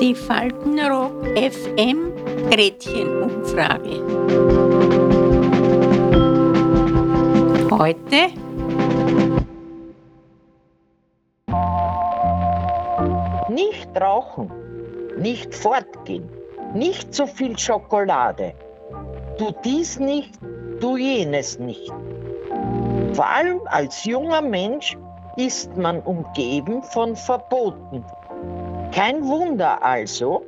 Die Faltenrock FM Gretchenumfrage. Heute Nicht rauchen, nicht fortgehen, nicht zu viel Schokolade. Tu dies nicht, tu jenes nicht. Vor allem als junger Mensch ist man umgeben von Verboten. Kein Wunder also,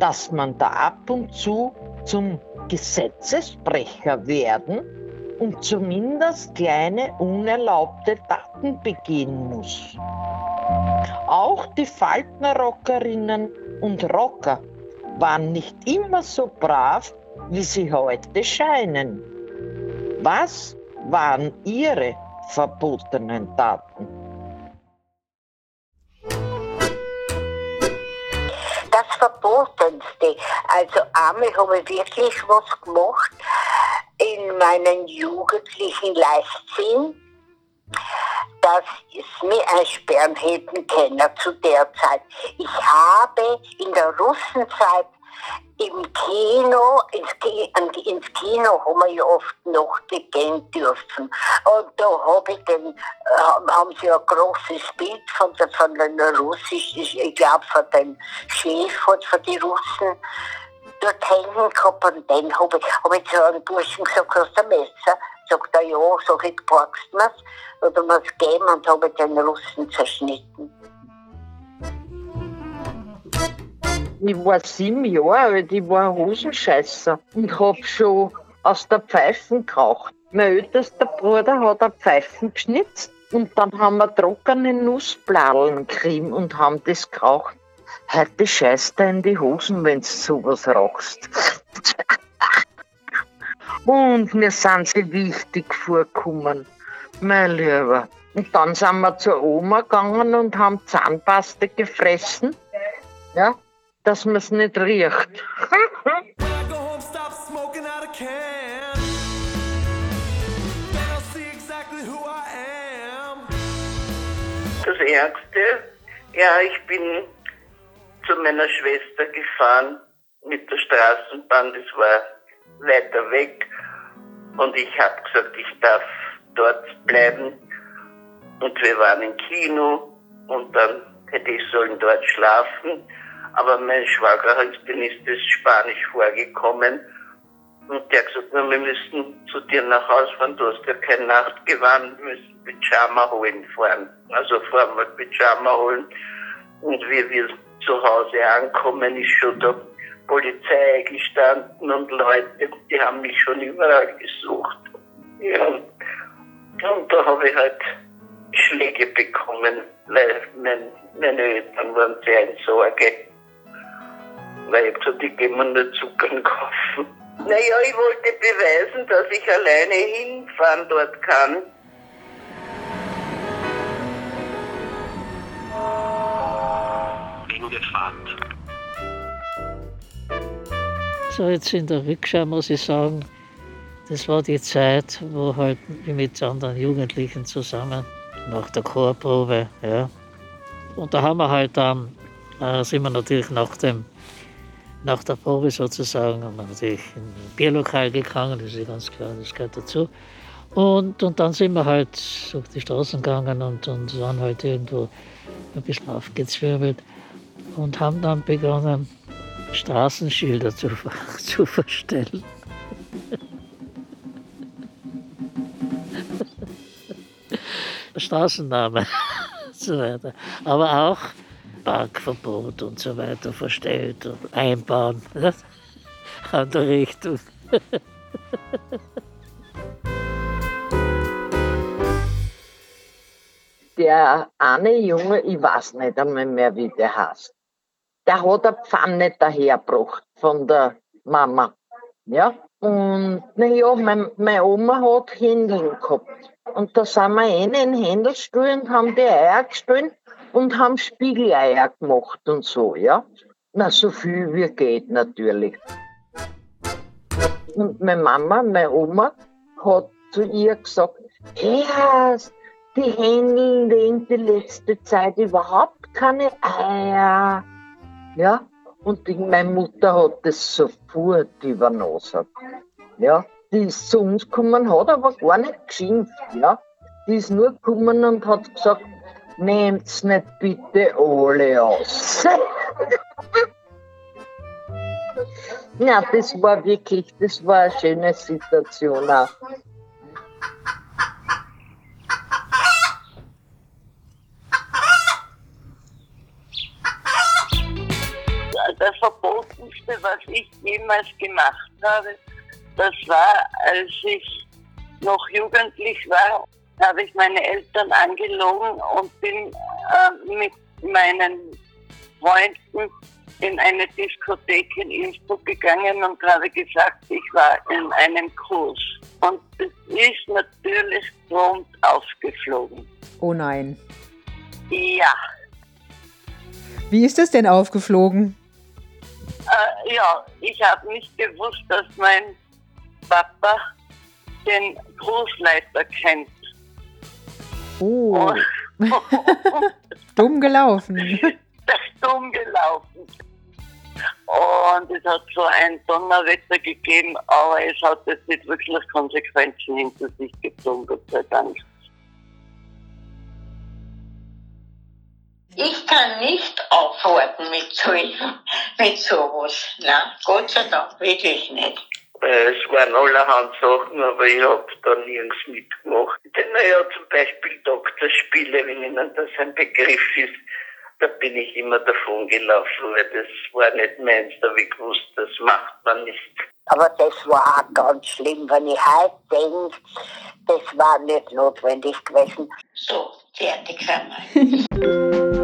dass man da ab und zu zum Gesetzesbrecher werden und zumindest kleine unerlaubte Taten begehen muss. Auch die Faltenrockerinnen und Rocker waren nicht immer so brav, wie sie heute scheinen. Was waren ihre verbotenen Taten? Verbotenste. Also einmal habe ich wirklich was gemacht in meinen jugendlichen Leichtsinn, dass es mir einsperren hätten können zu der Zeit. Ich habe in der Russenzeit im Kino, ins, ins Kino haben wir ja oft Nacht gehen dürfen. Und da habe ich den, haben sie ein großes Bild von, der, von den russischen, ich glaube von dem Chef von die Russen dort hängen gehabt. Und den habe ich, hab ich zu einem Burschen gesagt, hast du ein Messer? Sagt er, ja, sag ich, packst du mir's? Oder mir's geben und habe den Russen zerschnitten. Ich war sieben Jahre alt, ich war ein Hosenscheißer und hab schon aus der Pfeifen geraucht. Mein ältester Bruder hat eine Pfeifen geschnitzt und dann haben wir trockene Nussbladeln gekriegt und haben das geraucht. Heute scheißt er in die Hosen, wenn du sowas rauchst. und mir sind sie wichtig vorgekommen, mein Lieber. Und dann sind wir zur Oma gegangen und haben Zahnpaste gefressen. Ja, dass man es nicht riecht. Das Ärgste, ja, ich bin zu meiner Schwester gefahren mit der Straßenbahn, das war weiter weg. Und ich habe gesagt, ich darf dort bleiben. Und wir waren im Kino und dann hätte ich sollen dort schlafen. Aber mein Schwager dann ist das Spanisch vorgekommen. Und der hat gesagt, wir müssen zu dir nach Hause fahren, du hast ja kein Nachtgewand, wir müssen Pyjama holen fahren. Also fahren wir Pyjama holen. Und wie wir zu Hause ankommen, ist schon da Polizei gestanden und Leute, die haben mich schon überall gesucht. Ja. Und da habe ich halt Schläge bekommen, weil mein, meine Eltern waren sehr in Sorge weil ich gesagt, ich gehe mir nur Zucker kaufen. Naja, ich wollte beweisen, dass ich alleine hinfahren dort kann. Fahrt. So, jetzt in der Rückschau muss ich sagen, das war die Zeit, wo halt mit anderen Jugendlichen zusammen nach der Chorprobe, ja. Und da haben wir halt dann, äh, sind wir natürlich nach dem nach der Probe sozusagen haben wir natürlich in ein Bierlokal gegangen, das ist ganz klar, das gehört dazu. Und, und dann sind wir halt durch die Straßen gegangen und, und waren halt irgendwo ein bisschen aufgezwirbelt und haben dann begonnen, Straßenschilder zu, zu verstellen. Straßenname und so weiter. Aber auch Parkverbot und so weiter verstellt und einbauen an der Richtung. Der eine Junge, ich weiß nicht einmal mehr, wie der heißt, der hat eine Pfanne dahergebracht von der Mama. Ja? Und naja, mein, meine Oma hat Händeln gehabt. Und da sind wir in den Händelstuhl und haben die Eier gestellt und haben Spiegeleier gemacht und so, ja. Na, so viel wie geht natürlich. Und meine Mama, meine Oma, hat zu ihr gesagt, hey, die Händel legen die letzte Zeit überhaupt keine Eier. Ja, und die, meine Mutter hat das sofort übernommen. Ja, die ist zu uns gekommen, hat aber gar nicht geschimpft. Ja, die ist nur gekommen und hat gesagt, nehmt's nicht bitte alle aus. ja, das war wirklich, das war eine schöne Situation auch. Das Verbotenste, was ich jemals gemacht habe, das war, als ich noch jugendlich war, habe ich meine Eltern angelogen und bin äh, mit meinen Freunden in eine Diskothek in Innsbruck gegangen und habe gesagt, ich war in einem Kurs. Und es ist natürlich prompt aufgeflogen. Oh nein. Ja, Wie ist das denn aufgeflogen? äh, ja, ich habe nicht gewusst, dass mein Papa den Großleiter kennt. Oh, Und dumm gelaufen. das ist dumm gelaufen. Und es hat so ein Donnerwetter gegeben, aber es hat jetzt nicht wirklich Konsequenzen hinter sich gezogen, Gott sei Dank. Ich kann nicht aufwarten mit, so, mit sowas. Na, Gott sei Dank, wirklich nicht. Äh, Es waren allerhand Sachen, aber ich habe da nirgends mitgemacht. Denn naja, zum Beispiel Doktorspiele, wenn Ihnen das ein Begriff ist, da bin ich immer davon gelaufen, weil das war nicht meins, da habe ich gewusst, das macht man nicht. Aber das war auch ganz schlimm, wenn ich heute denke, das war nicht notwendig gewesen. So, fertig sind wir.